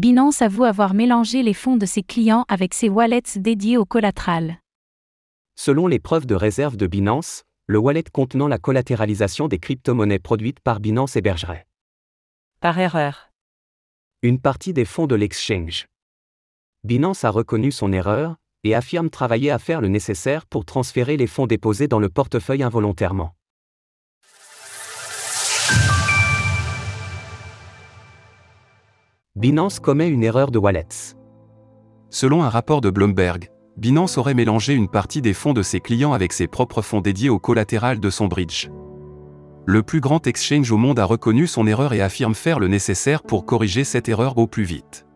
Binance avoue avoir mélangé les fonds de ses clients avec ses wallets dédiés au collatéral. Selon les preuves de réserve de Binance, le wallet contenant la collatéralisation des crypto-monnaies produites par Binance hébergerait. Par erreur. Une partie des fonds de l'exchange. Binance a reconnu son erreur et affirme travailler à faire le nécessaire pour transférer les fonds déposés dans le portefeuille involontairement. Binance commet une erreur de wallets. Selon un rapport de Bloomberg, Binance aurait mélangé une partie des fonds de ses clients avec ses propres fonds dédiés au collatéral de son bridge. Le plus grand exchange au monde a reconnu son erreur et affirme faire le nécessaire pour corriger cette erreur au plus vite.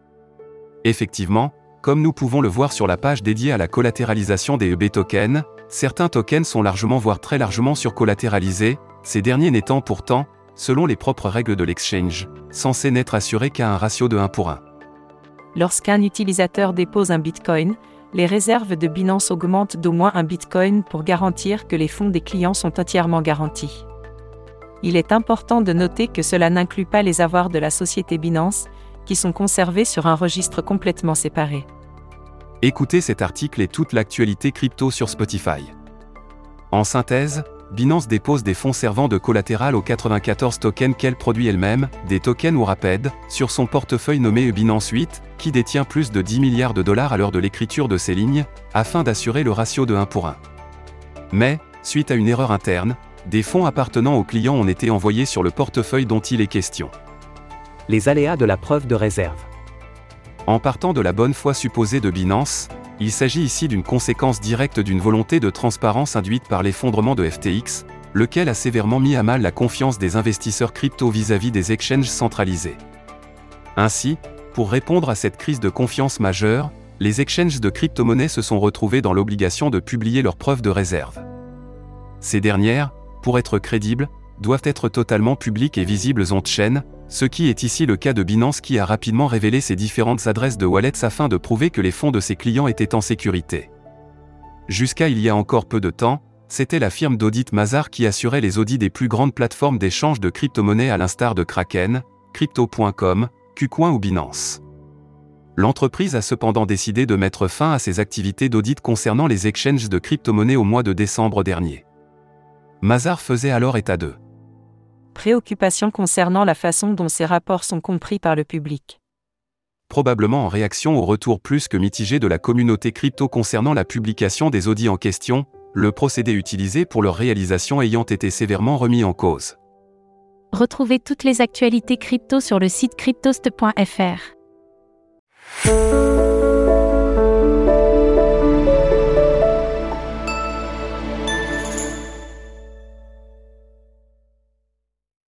Effectivement, comme nous pouvons le voir sur la page dédiée à la collatéralisation des EB tokens, certains tokens sont largement voire très largement surcollatéralisés, ces derniers n'étant pourtant, selon les propres règles de l'exchange, censés n'être assurés qu'à un ratio de 1 pour 1. Lorsqu'un utilisateur dépose un Bitcoin, les réserves de Binance augmentent d'au moins un Bitcoin pour garantir que les fonds des clients sont entièrement garantis. Il est important de noter que cela n'inclut pas les avoirs de la société Binance, qui sont conservés sur un registre complètement séparé. Écoutez cet article et toute l'actualité crypto sur Spotify. En synthèse, Binance dépose des fonds servant de collatéral aux 94 tokens qu'elle produit elle-même, des tokens ou rapid, sur son portefeuille nommé Binance 8, qui détient plus de 10 milliards de dollars à l'heure de l'écriture de ces lignes, afin d'assurer le ratio de 1 pour 1. Mais, suite à une erreur interne, des fonds appartenant aux clients ont été envoyés sur le portefeuille dont il est question. Les aléas de la preuve de réserve. En partant de la bonne foi supposée de Binance, il s'agit ici d'une conséquence directe d'une volonté de transparence induite par l'effondrement de FTX, lequel a sévèrement mis à mal la confiance des investisseurs crypto vis-à-vis des exchanges centralisés. Ainsi, pour répondre à cette crise de confiance majeure, les exchanges de crypto-monnaies se sont retrouvés dans l'obligation de publier leurs preuves de réserve. Ces dernières, pour être crédibles, doivent être totalement publiques et visibles on-chain, ce qui est ici le cas de Binance qui a rapidement révélé ses différentes adresses de wallets afin de prouver que les fonds de ses clients étaient en sécurité. Jusqu'à il y a encore peu de temps, c'était la firme d'audit Mazar qui assurait les audits des plus grandes plateformes d'échange de crypto-monnaies à l'instar de Kraken, Crypto.com, KuCoin ou Binance. L'entreprise a cependant décidé de mettre fin à ses activités d'audit concernant les exchanges de crypto-monnaies au mois de décembre dernier. Mazar faisait alors état d'eux préoccupation concernant la façon dont ces rapports sont compris par le public. Probablement en réaction au retour plus que mitigé de la communauté crypto concernant la publication des audits en question, le procédé utilisé pour leur réalisation ayant été sévèrement remis en cause. Retrouvez toutes les actualités crypto sur le site cryptost.fr.